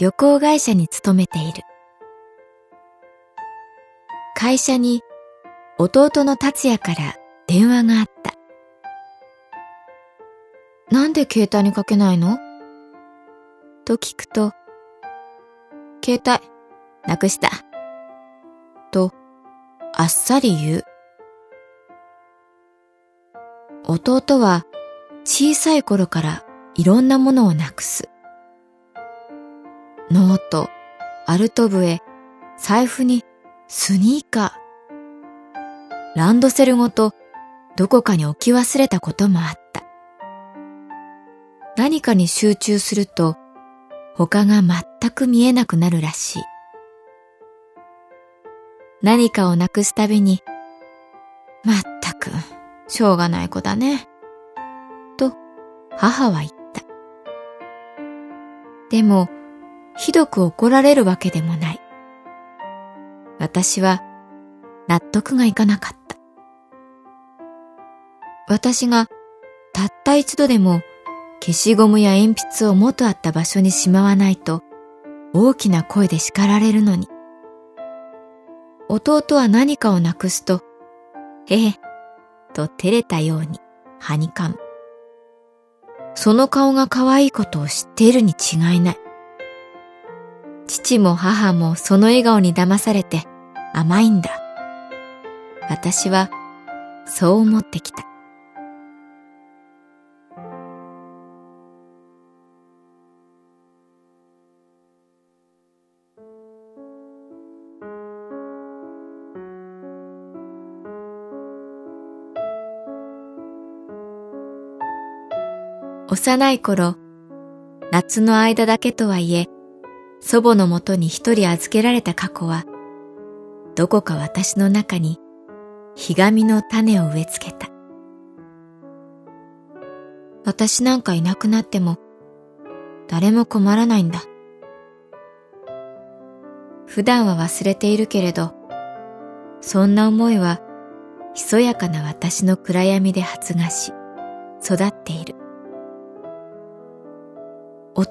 旅行会社に勤めている。会社に弟の達也から電話があった。なんで携帯にかけないの？と聞くと携帯なくした。とあっさり言う。弟は小さい頃からいろんなものをなくす。ノート、アルト笛、財布にスニーカー。ランドセルごとどこかに置き忘れたこともあった。何かに集中すると他が全く見えなくなるらしい。何かをなくすたびに、まったく、しょうがない子だね。と母は言った。でも、ひどく怒られるわけでもない。私は納得がいかなかった。私がたった一度でも消しゴムや鉛筆を元あった場所にしまわないと大きな声で叱られるのに。弟は何かをなくすと、へへ、と照れたようにはにかむ。その顔が可愛いことを知っているに違いない。父も母もその笑顔に騙されて甘いんだ。私はそう思ってきた。幼い頃、夏の間だけとはいえ、祖母のもとに一人預けられた過去は、どこか私の中に、ひがみの種を植え付けた。私なんかいなくなっても、誰も困らないんだ。普段は忘れているけれど、そんな思いは、ひそやかな私の暗闇で発芽し、育っている。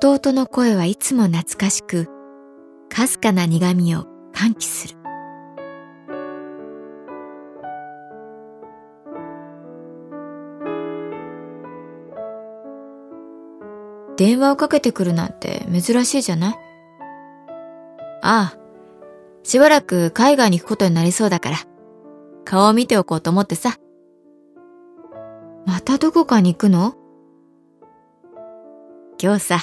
弟の声はいつも懐かしく、かすかな苦みを喚起する。電話をかけてくるなんて珍しいじゃない？ああ、しばらく海外に行くことになりそうだから、顔を見ておこうと思ってさ。またどこかに行くの？今日さ、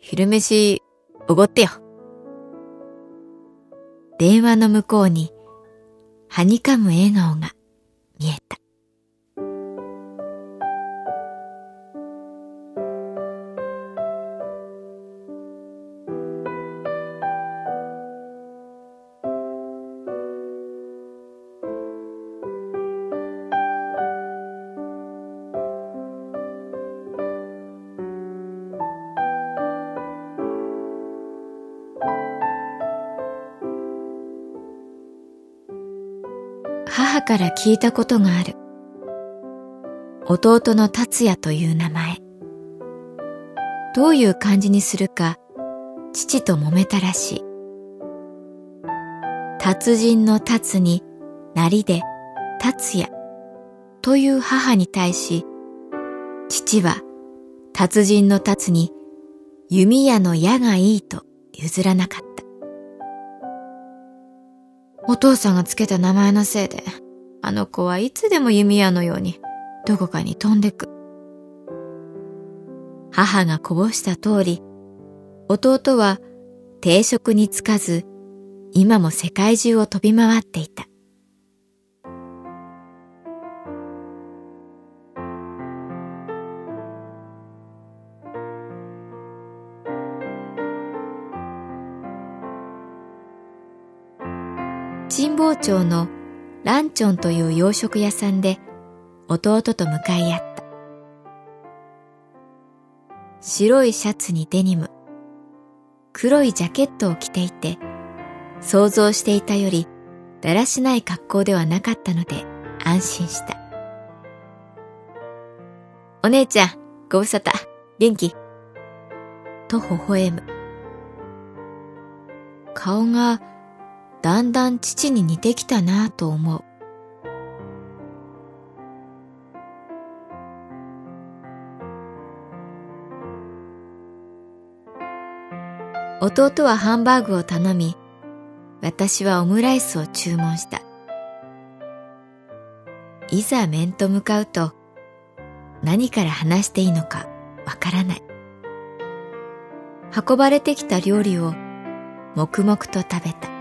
昼飯、おごってよ。電話の向こうに、はにかむ笑顔が見えた。から聞いたことがある。弟の達也という名前。どういう漢字にするか、父と揉めたらしい。達人の達に、なりで、達也という母に対し、父は達人の達に弓矢の矢がいいと譲らなかった。お父さんがつけた名前のせいで、あの子はいつでも弓矢のようにどこかに飛んでく。母がこぼした通り、弟は定職につかず、今も世界中を飛び回っていた。神保町のランチョンという洋食屋さんで弟と向かい合った。白いシャツにデニム、黒いジャケットを着ていて、想像していたよりだらしない格好ではなかったので安心した。お姉ちゃん、ご無沙汰、元気と微笑む。顔がだんだん父に似てきたなと思う。弟はハンバーグを頼み、私はオムライスを注文した。いざ面と向かうと、何から話していいのかわからない。運ばれてきた料理を黙々と食べた。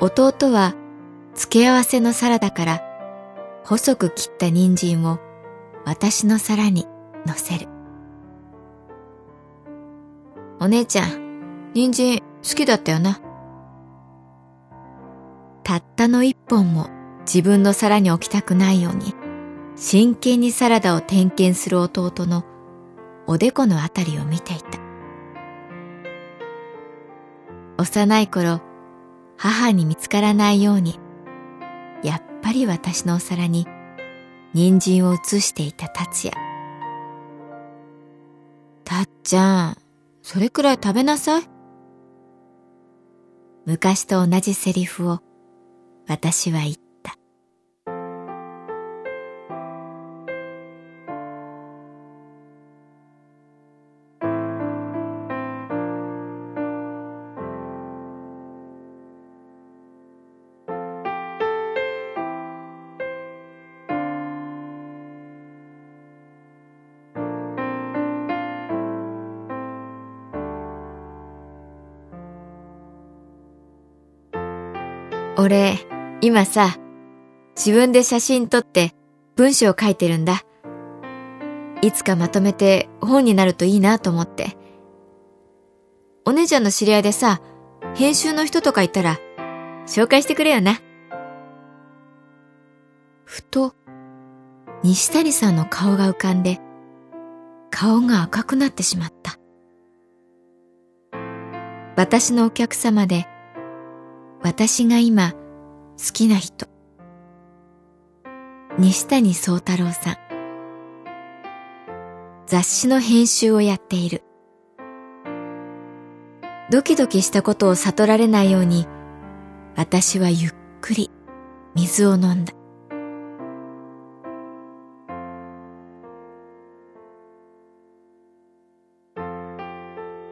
弟は付け合わせのサラダから細く切った人参を私の皿に乗せる。お姉ちゃん、人参好きだったよな。たったの一本も自分の皿に置きたくないように、真剣にサラダを点検する弟のおでこのあたりを見ていた。幼い頃、母に見つからないように、やっぱり私のお皿に人参を移していた達也。たっちゃん、それくらい食べなさい。昔と同じセリフを私は言った。俺、今さ、自分で写真撮って文章を書いてるんだ。いつかまとめて本になるといいなと思って。お姉ちゃんの知り合いでさ、編集の人とかいたら、紹介してくれよな。ふと、西谷さんの顔が浮かんで、顔が赤くなってしまった。私のお客様で、私が今好きな人。西谷宗太郎さん。雑誌の編集をやっている。ドキドキしたことを悟られないように私はゆっくり水を飲んだ。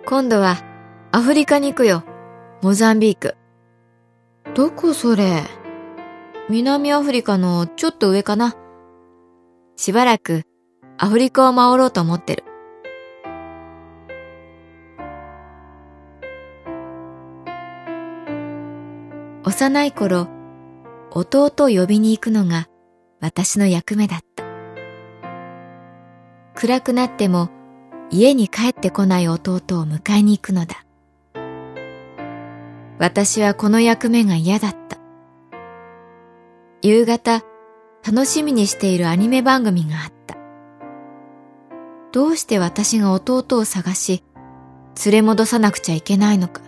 今度はアフリカに行くよ。モザンビーク。どこそれ？南アフリカのちょっと上かな？しばらくアフリカを回ろうと思ってる。幼い頃、弟を呼びに行くのが私の役目だった。暗くなっても家に帰ってこない弟を迎えに行くのだ。私はこの役目が嫌だった。夕方、楽しみにしているアニメ番組があった。どうして私が弟を探し、連れ戻さなくちゃいけないのか。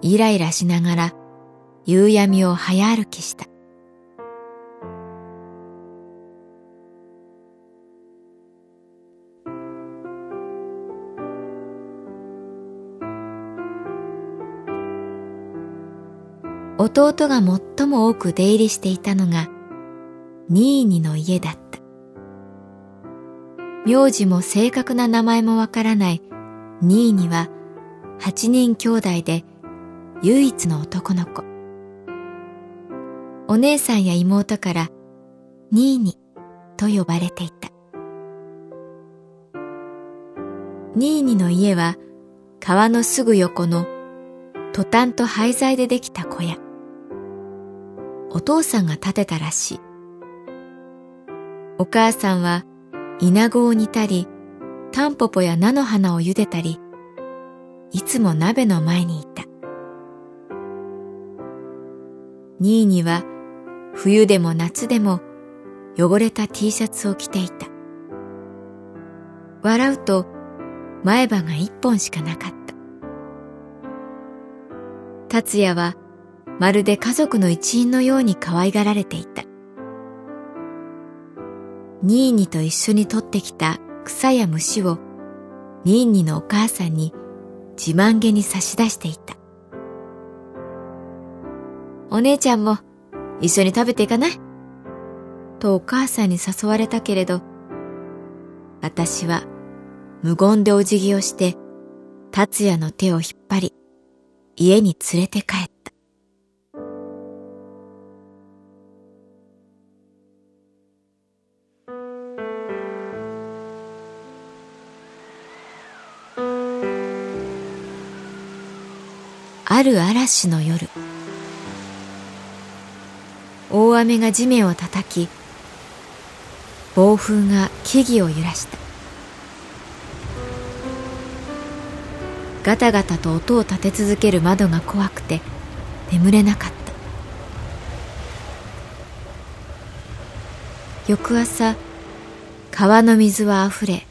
イライラしながら夕闇を早歩きした。弟が最も多く出入りしていたのがニーニの家だった。名字も正確な名前もわからないニーニは八人兄弟で唯一の男の子。お姉さんや妹からニーニと呼ばれていた。ニーニの家は川のすぐ横のトタンと廃材でできた小屋。お父さんが建てたらしい。お母さんは稲子を煮たり、タンポポや菜の花を茹でたり、いつも鍋の前にいた。ニーニは冬でも夏でも汚れた T シャツを着ていた。笑うと前歯が一本しかなかった。達也はまるで家族の一員のように可愛がられていた。ニーニと一緒に取ってきた草や虫をニーニのお母さんに自慢げに差し出していた。お姉ちゃんも一緒に食べていかない？とお母さんに誘われたけれど、私は無言でお辞儀をして達也の手を引っ張り家に連れて帰った。ある嵐の夜。大雨が地面を叩き暴風が木々を揺らした。ガタガタと音を立て続ける窓が怖くて眠れなかった。翌朝川の水はあふれ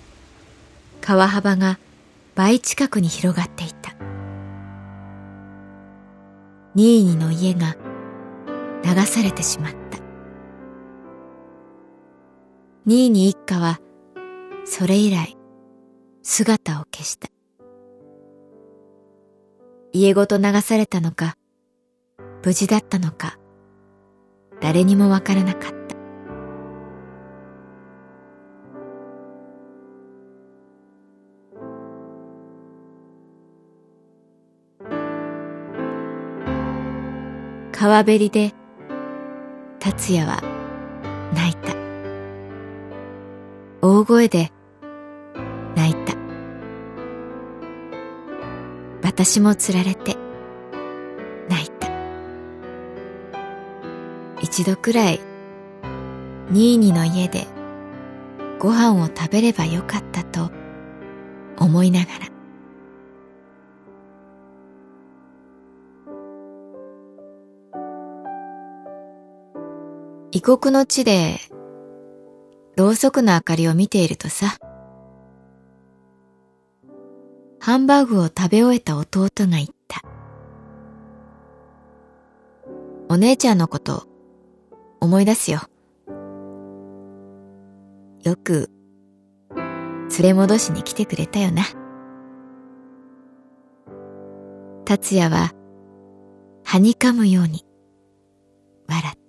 川幅が倍近くに広がっていた。ニーニの家が流されてしまった。ニーニ一家はそれ以来姿を消した。家ごと流されたのか、無事だったのか、誰にもわからなかった。川べりで達也は泣いた。大声で泣いた。私もつられて泣いた。一度くらいニーニの家でご飯を食べればよかったと思いながら。異国の地で、ろうそくの明かりを見ているとさ、ハンバーグを食べ終えた弟が言った。お姉ちゃんのこと思い出すよ。よく連れ戻しに来てくれたよな。達也ははにかむように笑った。